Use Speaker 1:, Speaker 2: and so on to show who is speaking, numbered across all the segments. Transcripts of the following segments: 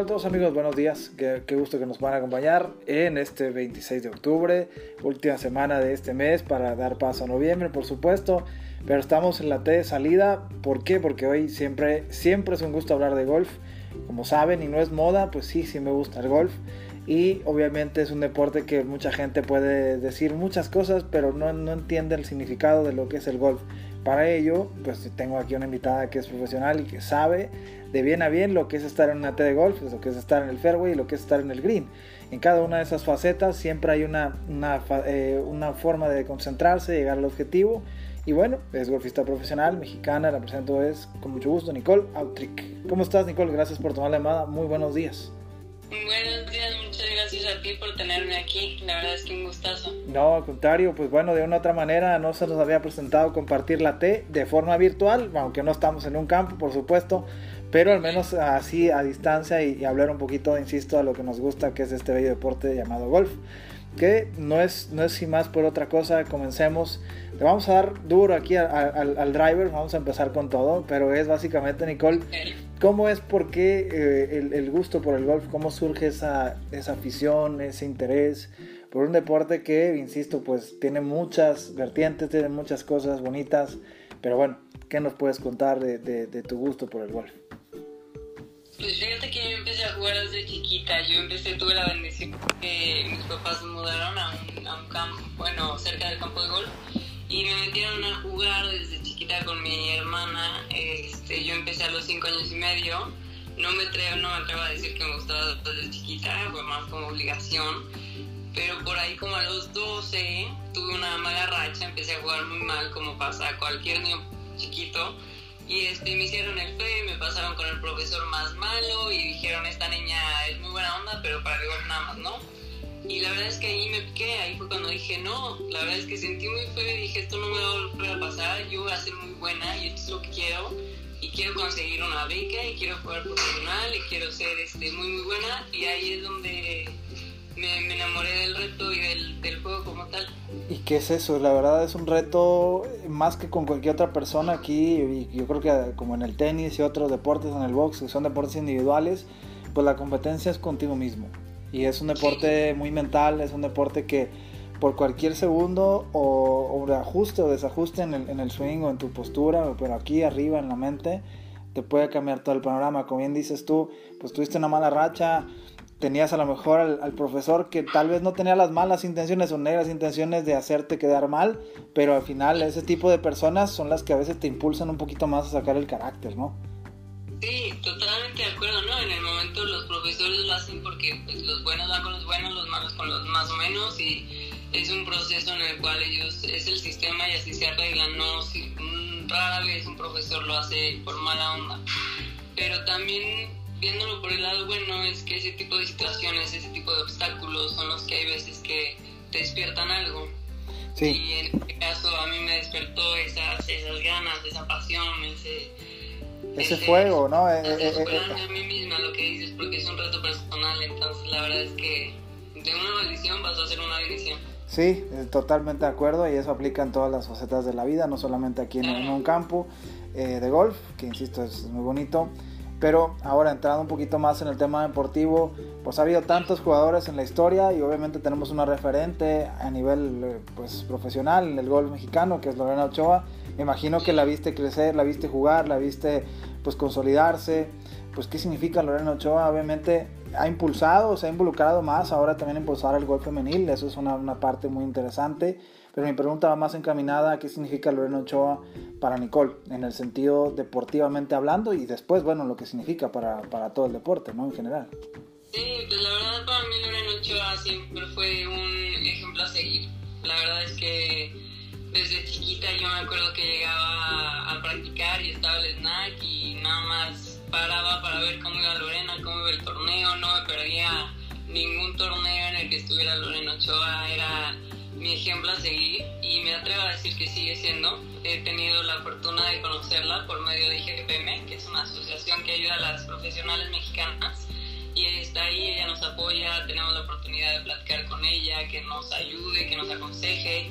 Speaker 1: Hola a todos amigos, buenos días. Qué, qué, gusto que nos van a acompañar en este 26 de octubre, última semana de este mes para dar paso a noviembre, por supuesto. Pero estamos en la T de salida. ¿Por qué? Porque hoy siempre, siempre es un gusto hablar de golf. Como saben, y no es moda, pues sí, sí me gusta el golf. Y obviamente es un deporte que mucha gente puede decir muchas cosas, pero no, no entiende el significado de lo que es el golf. Para ello, pues tengo aquí una invitada que es profesional y que sabe de bien a bien lo que es estar en una T de golf, lo que es estar en el fairway y lo que es estar en el green. En cada una de esas facetas siempre hay una, una, eh, una forma de concentrarse, llegar al objetivo. Y bueno, es golfista profesional, mexicana, la presento es con mucho gusto Nicole Autric. ¿Cómo estás Nicole? Gracias por tomar la llamada, muy buenos días.
Speaker 2: Buenos a ti por tenerme aquí. La verdad es que un gustazo.
Speaker 1: No, al contrario, pues bueno, de una otra manera no se nos había presentado compartir la T de forma virtual, aunque no estamos en un campo, por supuesto, pero al menos así a distancia y, y hablar un poquito, insisto, a lo que nos gusta, que es este bello deporte llamado golf que no es, no es sin más por otra cosa, comencemos. Le vamos a dar duro aquí al, al, driver, vamos a empezar con todo, pero es básicamente, Nicole, ¿cómo es, por qué eh, el, el, gusto por el golf, cómo surge esa, esa afición, ese interés por un deporte que, insisto, pues tiene muchas vertientes, tiene muchas cosas bonitas, pero bueno, ¿qué nos puedes contar de, de, de tu gusto por el golf?
Speaker 2: Pues fíjate que yo empecé a jugar desde chiquita. Yo empecé, tuve la bendición que mis papás mudaron a un, a un campo, bueno, cerca del campo de golf, y me metieron a jugar desde chiquita con mi hermana. Este, yo empecé a los 5 años y medio. No me, atrevo, no me atrevo a decir que me gustaba desde chiquita, fue más como obligación. Pero por ahí como a los 12 tuve una mala racha, empecé a jugar muy mal como pasa a cualquier niño chiquito y este, me hicieron el fe, me pasaron con el profesor más malo y dijeron, esta niña es muy buena onda, pero para golf nada más, ¿no? Y la verdad es que ahí me piqué, ahí fue cuando dije, no, la verdad es que sentí muy feo y dije, esto no me va a volver a pasar, yo voy a ser muy buena y esto es lo que quiero. Y quiero conseguir una beca y quiero jugar profesional y quiero ser este, muy muy buena y ahí es donde me, enamoré del reto y del, del, juego como tal.
Speaker 1: ¿Y qué es eso? La verdad es un reto más que con cualquier otra persona aquí, y yo creo que como en el tenis y otros deportes, en el box, que son deportes individuales, pues la competencia es contigo mismo. Y es un deporte muy mental, es un deporte que por cualquier segundo o, o ajuste o desajuste en el, en el swing o en tu postura, pero aquí arriba en la mente, te puede cambiar todo el panorama. Como bien dices tú, pues tuviste una mala racha, tenías a lo mejor al, al, profesor que tal vez no tenía las malas intenciones o negras intenciones de hacerte quedar mal, pero al final ese tipo de personas son las que a veces te impulsan un poquito más a sacar el carácter, ¿no?
Speaker 2: Sí, totalmente de acuerdo, ¿no? En el momento los profesores lo hacen porque pues, los buenos van con los buenos, los malos con los más o menos y es un proceso en el cual ellos, es el sistema y así se arreglan, ¿no? Si, rara vez un profesor lo hace por mala onda, pero también viéndolo por el lado bueno es que ese tipo de situaciones, ese tipo de obstáculos son los que hay veces que te despiertan algo.
Speaker 1: Sí.
Speaker 2: Y en este caso a mí me despertó esas, esas ganas, esa pasión, ese...
Speaker 1: Ese, fuego, ¿no?
Speaker 2: Eh, eh, eh, a mí misma lo que dices, porque es un reto personal, entonces la verdad es que de una maldición vas a hacer una bendición.
Speaker 1: Sí, totalmente de acuerdo y eso aplica en todas las facetas de la vida, no solamente aquí en, en un campo eh, de golf, que insisto es muy bonito, pero ahora entrando un poquito más en el tema deportivo, pues ha habido tantos jugadores en la historia y obviamente tenemos una referente a nivel pues, profesional en el golf mexicano, que es Lorena Ochoa. Me imagino que la viste crecer, la viste jugar, la viste pues consolidarse. Pues qué significa Lorena Ochoa, obviamente ha impulsado, se ha involucrado más ahora también impulsar el golf femenil, eso es una, una parte muy interesante. Pero mi pregunta va más encaminada a qué significa Lorena Ochoa para Nicole, en el sentido deportivamente hablando y después, bueno, lo que significa para, para todo el deporte, ¿no? En general.
Speaker 2: Sí, pues la verdad para mí Lorena Ochoa siempre fue un ejemplo a seguir. La verdad es que desde chiquita yo me acuerdo que llegaba a practicar y estaba el snack y nada más paraba para ver cómo iba Lorena, cómo iba el torneo, no me perdía ningún torneo en el que estuviera Lorena Ochoa, era mi ejemplo a seguir y me atrevo a decir que sigue siendo. He tenido la fortuna de conocerla por medio de IGPM, que es una asociación que ayuda a las profesionales mexicanas y está ahí, ella nos apoya, tenemos la oportunidad de platicar con ella, que nos ayude, que nos aconseje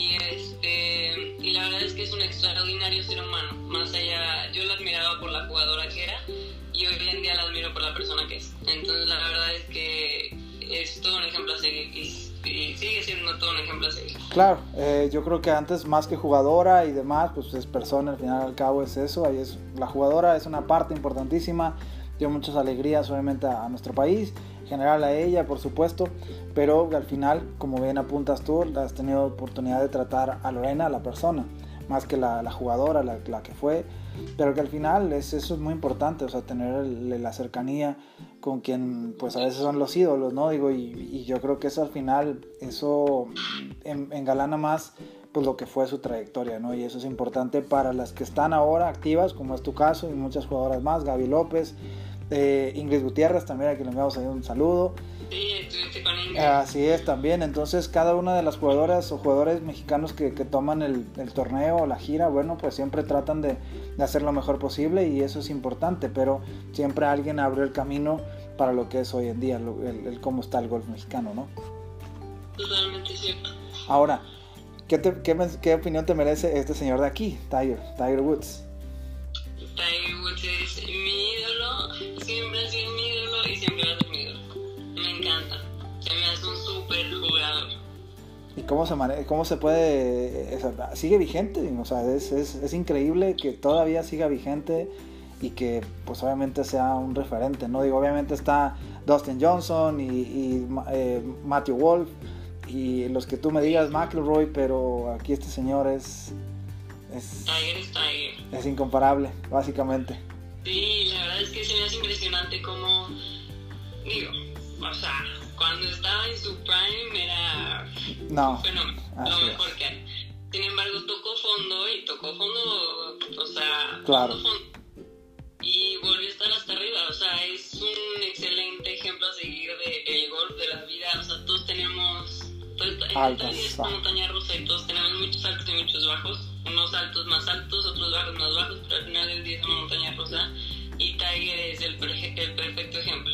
Speaker 2: y este y la verdad es que es un extraordinario ser humano, más allá, yo la admiraba por la jugadora que era y hoy en día la admiro por la persona que es. Entonces la verdad es que es todo un ejemplo a seguir y, sigue siendo todo un ejemplo a seguir.
Speaker 1: Claro, eh, yo creo que antes más que jugadora y demás, pues es persona, al final al cabo es eso, ahí es, la jugadora es una parte importantísima, dio muchas alegrías obviamente a, nuestro país, en general a ella por supuesto, pero al final, como bien apuntas tú, has tenido oportunidad de tratar a Lorena, a la persona, más que la, la jugadora, la, la que fue, pero que al final es, eso es muy importante, o sea, tener la cercanía con quien pues a veces son los ídolos, ¿no? Digo, y, yo creo que eso al final, eso engalana más pues lo que fue su trayectoria, ¿no? Y eso es importante para las que están ahora activas, como es tu caso, y muchas jugadoras más, Gaby López, eh, Ingrid Gutiérrez también, a quien le enviamos ahí un saludo. Así es también, entonces cada una de las jugadoras o jugadores mexicanos que, toman el, torneo o la gira, bueno, pues siempre tratan de, hacer lo mejor posible y eso es importante, pero siempre alguien abrió el camino para lo que es hoy en día, el, cómo está el golf mexicano, ¿no?
Speaker 2: Totalmente cierto.
Speaker 1: Ahora, ¿qué, qué, opinión te merece este señor de aquí, Tiger, Tiger Woods?
Speaker 2: Tiger Woods es mi ídolo, siempre ha sido mi ídolo y siempre va a ser mi ídolo. Me encanta. Se me hace un súper jugador.
Speaker 1: ¿Y cómo se, cómo se puede... sigue vigente, o sea, es, es, es, increíble que todavía siga vigente y que pues obviamente sea un referente, ¿no? Digo, obviamente está Dustin Johnson y, y eh, Matthew Wolf y los que tú me digas McElroy, pero aquí este señor es...
Speaker 2: Es, Tiger Tiger.
Speaker 1: es incomparable, básicamente.
Speaker 2: Sí, la verdad es que se me hace impresionante como... Digo, o sea, cuando estaba en su prime era
Speaker 1: no,
Speaker 2: un fenómeno, lo mejor que hay. Sin embargo, tocó fondo y tocó fondo, o sea,
Speaker 1: claro.
Speaker 2: fondo. Y volvió a estar hasta arriba, o sea, es un excelente ejemplo a seguir de, el golf, de la vida, o sea, todos tenemos, pues,
Speaker 1: Altas,
Speaker 2: es una montaña rusa y todos tenemos muchos altos y muchos bajos, unos altos más altos, otros bajos más bajos, pero al final del día es una montaña rusa y Tiger es el, el perfecto ejemplo.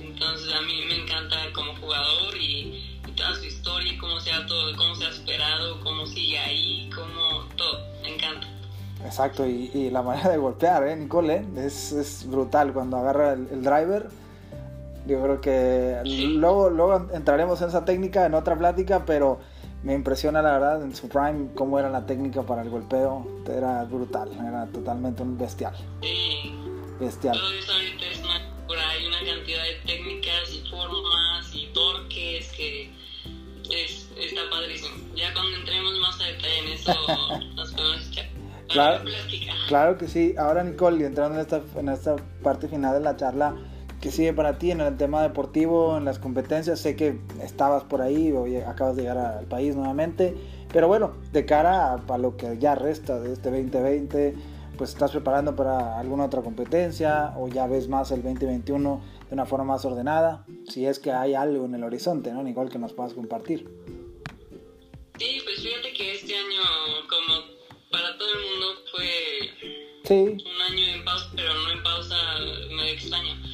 Speaker 2: Entonces a mí me encanta como jugador y, toda su historia, cómo se ha todo, cómo se ha esperado, cómo sigue ahí, cómo todo, me encanta.
Speaker 1: Exacto, y, la manera de golpear, ¿eh, Nicole? Es, es, brutal cuando agarra el, driver. Yo creo que luego, luego entraremos en esa técnica en otra plática, pero me impresiona la verdad en su prime cómo era la técnica para el golpeo. Era brutal, era totalmente un bestial.
Speaker 2: Sí.
Speaker 1: Bestial.
Speaker 2: Todo eso ahorita es una ahí una cantidad de técnicas y formas y torques que es, está padrísimo. Ya cuando entremos más a detalle en eso, nos podemos echar.
Speaker 1: Claro, claro que sí. Ahora, Nicole, entrando en esta, en esta parte final de la charla, ¿qué sigue para ti en el tema deportivo, en las competencias? Sé que estabas por ahí o acabas de llegar al país nuevamente, pero bueno, de cara a, a lo que ya resta de este 2020 pues estás preparando para alguna otra competencia o ya ves más el 2021 de una forma más ordenada, si es que hay algo en el horizonte, ¿no? Igual que nos puedas compartir.
Speaker 2: Sí, pues fíjate que este año, como para todo el mundo, fue
Speaker 1: sí.
Speaker 2: un año en pausa, pero no en pausa me extraña.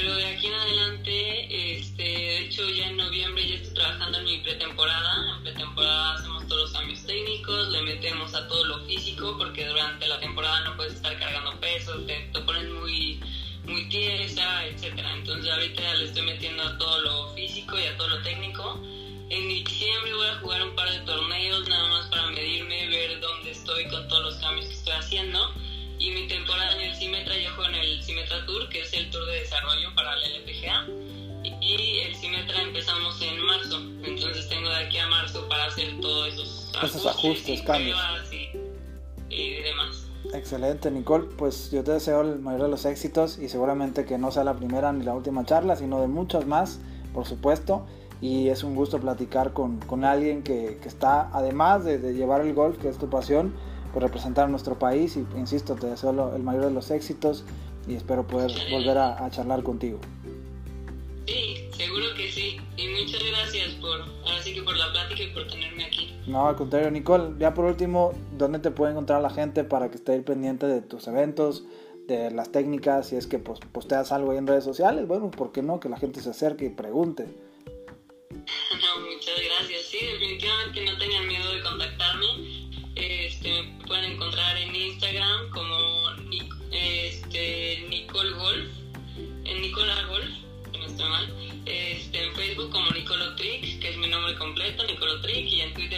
Speaker 2: Pero de aquí en adelante, este, de hecho ya en noviembre ya estoy trabajando en mi pretemporada. En pretemporada hacemos todos los cambios técnicos, le metemos a todo lo físico porque durante la temporada no puedes estar cargando pesos, te, te pones muy, muy tiesa, etcétera. Entonces ahorita le estoy metiendo a todo lo físico y a todo lo técnico. En diciembre voy a jugar un par esos
Speaker 1: ajustes, cambios.
Speaker 2: Y, demás.
Speaker 1: Excelente, Nicole. Pues yo te deseo el mayor de los éxitos y seguramente que no sea la primera ni la última charla, sino de muchas más, por supuesto. Y es un gusto platicar con, con alguien que, que, está, además de, de llevar el golf, que es tu pasión, por representar a nuestro país y insisto, te deseo el mayor de los éxitos y espero poder volver a, charlar contigo.
Speaker 2: Seguro que sí. Y muchas gracias por, así que por la plática y por tenerme aquí.
Speaker 1: No, al contrario, Nicole. Ya por último, ¿dónde te puede encontrar la gente para que esté pendiente de tus eventos, de las técnicas, si es que pues, posteas algo ahí en redes sociales? Bueno, ¿por qué no? Que la gente se acerque y pregunte.
Speaker 2: No, muchas gracias. Sí, definitivamente no tengan miedo de contactarme este, me pueden encontrar en Instagram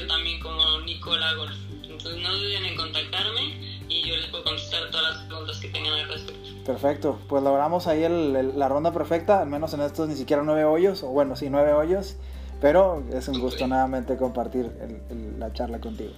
Speaker 2: y en Twitter también como Nicola Golf. Entonces no duden en contactarme y yo les puedo contestar todas las preguntas que tengan al respecto.
Speaker 1: Perfecto, pues logramos ahí el, la ronda perfecta, al menos en estos ni siquiera nueve hoyos, o bueno, sí, nueve hoyos, pero es un gusto nuevamente compartir la charla contigo.